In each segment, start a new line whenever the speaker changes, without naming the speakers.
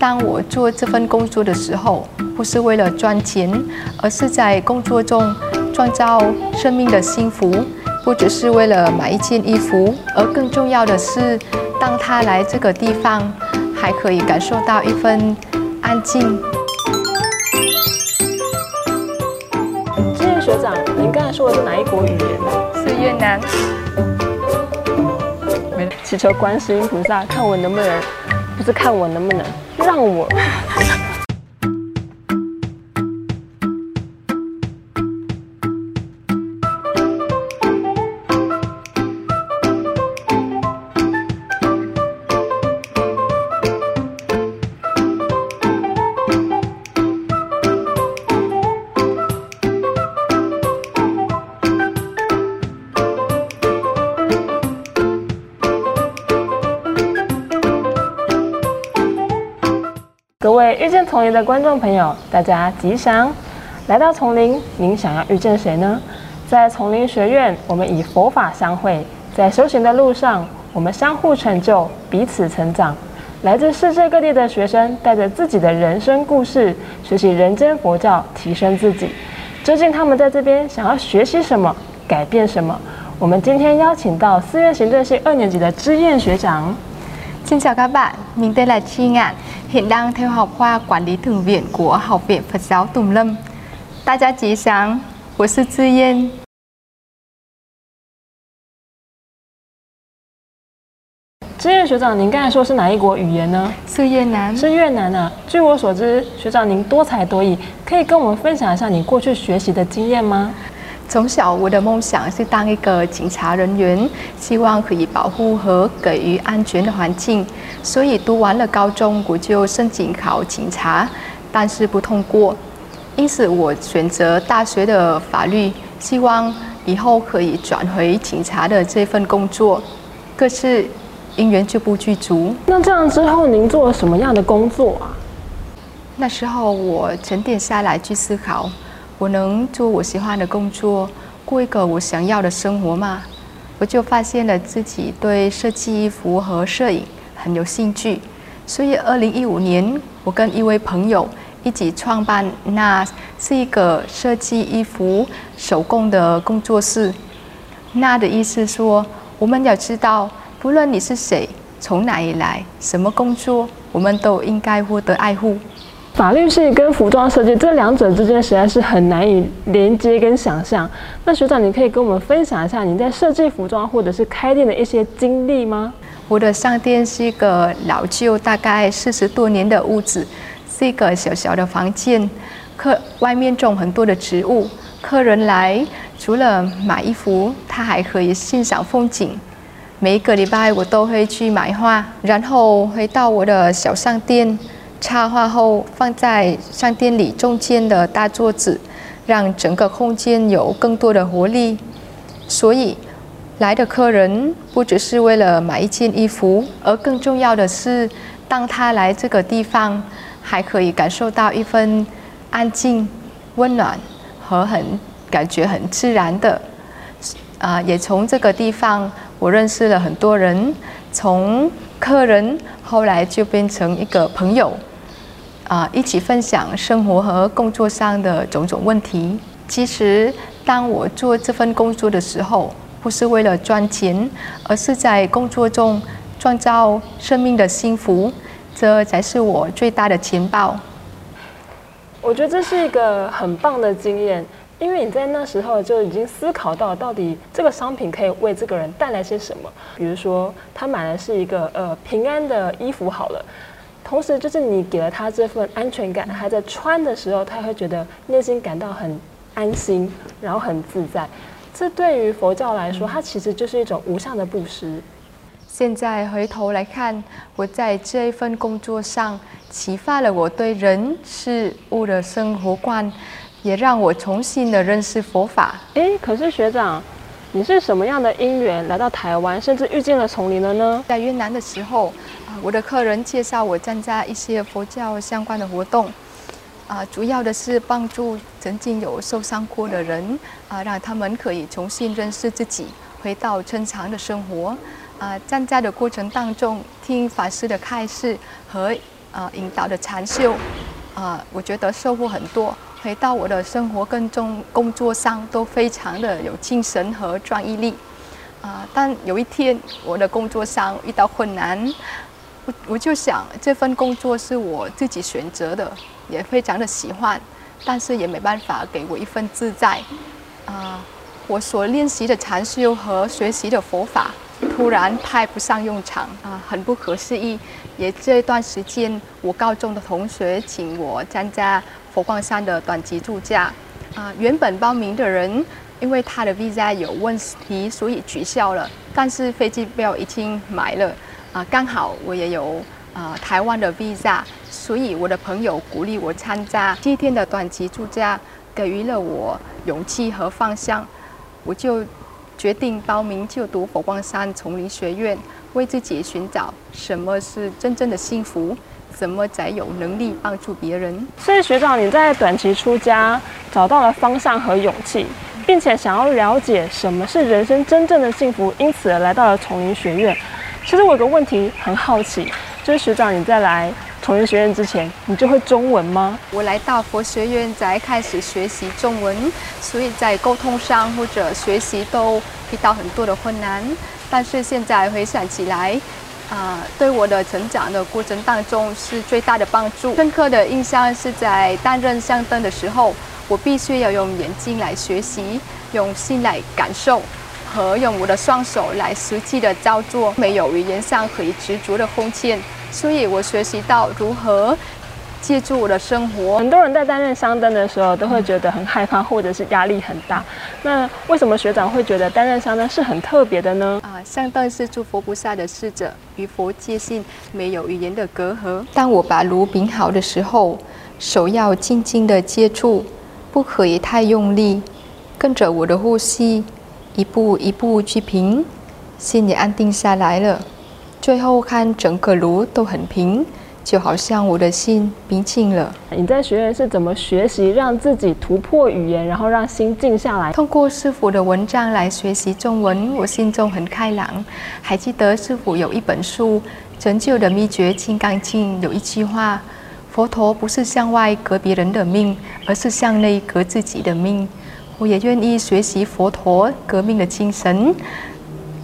当我做这份工作的时候，不是为了赚钱，而是在工作中创造生命的幸福。不只是为了买一件衣服，而更重要的是，当他来这个地方，还可以感受到一份安静。
志愿学长，您刚才说的是哪一国语言？
是越南。
祈求观世音菩萨看我能不能，不是看我能不能上午。遇见丛林的观众朋友，大家吉祥！来到丛林，您想要遇见谁呢？在丛林学院，我们以佛法相会，在修行的路上，我们相互成就，彼此成长。来自世界各地的学生，带着自己的人生故事，学习人间佛教，提升自己。究竟他们在这边想要学习什么，改变什么？我们今天邀请到四院行政系二年级的知燕学长。
Xin chào các bạn, mình tên là Chi Ngạn, hiện đang theo học khoa quản lý thường viện của Học viện Phật giáo Tùng Lâm. 大家吉祥，我是志燕。
知燕学长，您刚才说是哪一国语言呢？
是越南。
是越南啊。据我所知，学长您多才多艺，可以跟我们分享一下你过去学习的经验吗？
从小我的梦想是当一个警察人员，希望可以保护和给予安全的环境，所以读完了高中我就申请考警察，但是不通过，因此我选择大学的法律，希望以后可以转回警察的这份工作，可是因缘就不具足。
那这样之后您做了什么样的工作啊？
那时候我沉淀下来去思考。我能做我喜欢的工作，过一个我想要的生活吗？我就发现了自己对设计衣服和摄影很有兴趣，所以二零一五年，我跟一位朋友一起创办，那是一个设计衣服手工的工作室。那的意思说，我们要知道，不论你是谁，从哪里来，什么工作，我们都应该获得爱护。
法律系跟服装设计这两者之间实在是很难以连接跟想象。那学长，你可以跟我们分享一下你在设计服装或者是开店的一些经历吗？
我的商店是一个老旧、大概四十多年的屋子，是一个小小的房间，客外面种很多的植物。客人来除了买衣服，他还可以欣赏风景。每个礼拜我都会去买花，然后回到我的小商店。插画后放在商店里中间的大桌子，让整个空间有更多的活力。所以来的客人不只是为了买一件衣服，而更重要的是，当他来这个地方，还可以感受到一份安静、温暖和很感觉很自然的。啊，也从这个地方，我认识了很多人，从客人后来就变成一个朋友。啊，一起分享生活和工作上的种种问题。其实，当我做这份工作的时候，不是为了赚钱，而是在工作中创造生命的幸福，这才是我最大的钱包。
我觉得这是一个很棒的经验，因为你在那时候就已经思考到，到底这个商品可以为这个人带来些什么。比如说，他买的是一个呃平安的衣服，好了。同时，就是你给了他这份安全感，他在穿的时候，他会觉得内心感到很安心，然后很自在。这对于佛教来说，它其实就是一种无上的布施。
现在回头来看，我在这一份工作上启发了我对人事物的生活观，也让我重新的认识佛法。
哎，可是学长。你是什么样的因缘来到台湾，甚至遇见了丛林的呢？
在越南的时候，啊，我的客人介绍我参加一些佛教相关的活动，啊，主要的是帮助曾经有受伤过的人，啊，让他们可以重新认识自己，回到正常的生活。啊，参加的过程当中，听法师的开示和呃引导的禅修，啊，我觉得收获很多。回到我的生活跟中工作上都非常的有精神和专一力，啊，但有一天我的工作上遇到困难，我我就想这份工作是我自己选择的，也非常的喜欢，但是也没办法给我一份自在，啊，我所练习的禅修和学习的佛法突然派不上用场，啊，很不可思议。也这段时间，我高中的同学请我参加。佛光山的短期度假，啊，原本报名的人因为他的 visa 有问题，所以取消了。但是飞机票已经买了，啊，刚好我也有啊台湾的 visa，所以我的朋友鼓励我参加七天的短期度假，给予了我勇气和方向，我就决定报名就读佛光山丛林学院，为自己寻找什么是真正的幸福。怎么才有能力帮助别人？
所以学长，你在短期出家，找到了方向和勇气，并且想要了解什么是人生真正的幸福，因此来到了丛林学院。其实我有个问题很好奇，就是学长你在来丛林学院之前，你就会中文吗？
我来到佛学院才开始学习中文，所以在沟通上或者学习都遇到很多的困难。但是现在回想起来。啊，对我的成长的过程当中是最大的帮助。深刻的印象是在担任香灯的时候，我必须要用眼睛来学习，用心来感受，和用我的双手来实际的操作，没有语言上可以执着的空间，所以我学习到如何。借助我的生活，
很多人在担任香灯的时候都会觉得很害怕，或者是压力很大。那为什么学长会觉得担任香灯是很特别的呢？
啊，香灯是诸佛菩萨的使者，与佛界性没有语言的隔阂。当我把炉饼好的时候，手要轻轻的接触，不可以太用力，跟着我的呼吸，一步一步去平，心也安定下来了。最后看整个炉都很平。就好像我的心平静了。
你在学院是怎么学习让自己突破语言，然后让心静下来？
通过师傅的文章来学习中文，我心中很开朗。还记得师傅有一本书《成就的秘诀》《金刚经》，有一句话：佛陀不是向外革别人的命，而是向内革自己的命。我也愿意学习佛陀革命的精神，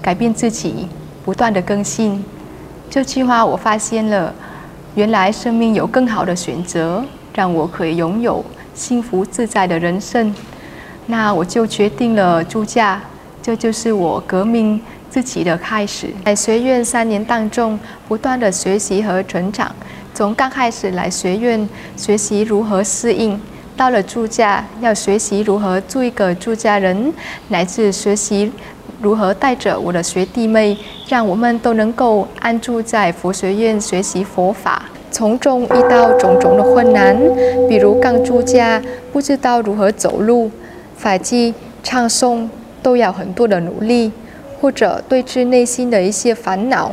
改变自己，不断的更新。这句话我发现了。原来生命有更好的选择，让我可以拥有幸福自在的人生。那我就决定了住家，这就是我革命自己的开始。在学院三年当中，不断的学习和成长。从刚开始来学院学习如何适应，到了住家要学习如何做一个住家人，乃至学习如何带着我的学弟妹。让我们都能够安住在佛学院学习佛法，从中遇到种种的困难，比如刚出家不知道如何走路、法纪、唱诵都要很多的努力，或者对治内心的一些烦恼。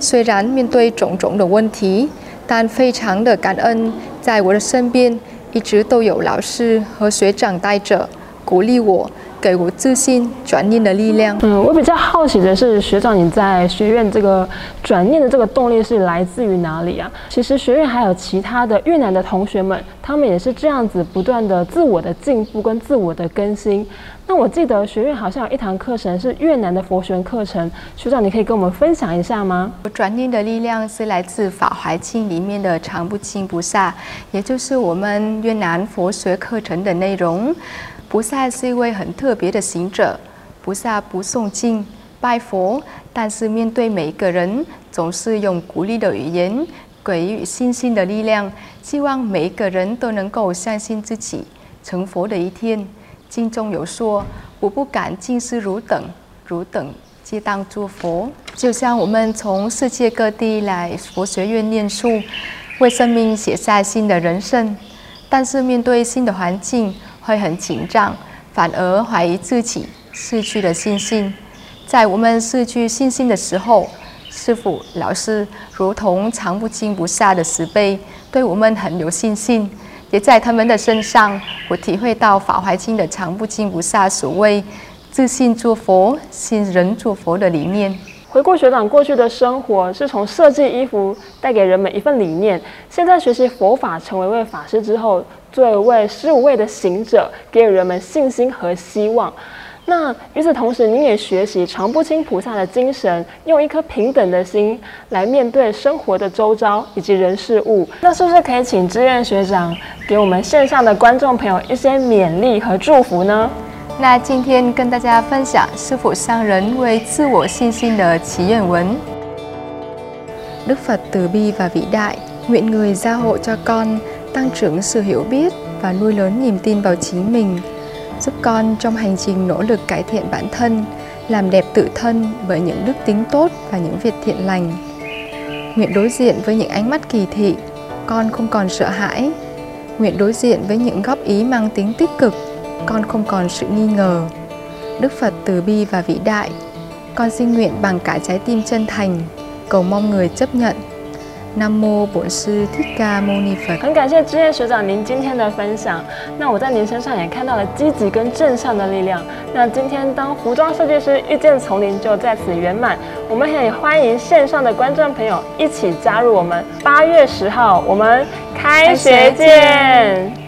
虽然面对种种的问题，但非常的感恩，在我的身边一直都有老师和学长带着，鼓励我。给我自信、转念的力量。
嗯，我比较好奇的是，学长你在学院这个转念的这个动力是来自于哪里啊？其实学院还有其他的越南的同学们，他们也是这样子不断的自我的进步跟自我的更新。那我记得学院好像有一堂课程是越南的佛学课程，学长你可以跟我们分享一下吗？
我转念的力量是来自《法华经》里面的常不轻菩萨，也就是我们越南佛学课程的内容。菩萨是一位很特别的行者。菩萨不诵经拜佛，但是面对每一个人，总是用鼓励的语言，给予信心的力量，希望每一个人都能够相信自己成佛的一天。经中有说：“我不敢尽是汝等，汝等皆当作佛。”就像我们从世界各地来佛学院念书，为生命写下新的人生，但是面对新的环境。会很紧张，反而怀疑自己，失去了信心。在我们失去信心的时候，师父、老师如同藏不轻不下的石碑，对我们很有信心。也在他们的身上，我体会到《法华经》的藏不轻不下所谓“自信做佛，信人做佛”的理念。
回顾学长过去的生活，是从设计衣服带给人们一份理念，现在学习佛法，成为一位法师之后，做一位十五位的行者，给予人们信心和希望。那与此同时，您也学习常不清菩萨的精神，用一颗平等的心来面对生活的周遭以及人事物。那是不是可以请志愿学长给我们线上的观众朋友一些勉励和祝福呢？
那今天跟大家分享师父上人为自我信心的祈愿文。Đức Phật từ bi và vĩ đại, nguyện người gia hộ cho con tăng trưởng sự hiểu biết và nuôi lớn niềm tin vào chính mình, giúp con trong hành trình nỗ lực cải thiện bản thân, làm đẹp tự thân bởi những đức tính tốt và những việc thiện lành. Nguyện đối diện với những ánh mắt kỳ thị, con không còn sợ hãi. Nguyện đối diện với những góp ý mang tính tích cực, con không còn sự nghi ngờ. Đức Phật từ bi và vĩ đại, con xin nguyện bằng cả trái tim chân thành, cầu mong người chấp nhận. Nam mô Bổn sư Thích Ca Mâu Ni Phật.
很感谢知叶学长您今天的分享。那我在您身上也看到了积极跟正向的力量。那今天当服装设计师遇见丛林就在此圆满。我们也欢迎线上的观众朋友一起加入我们。八月十号，我们开学见。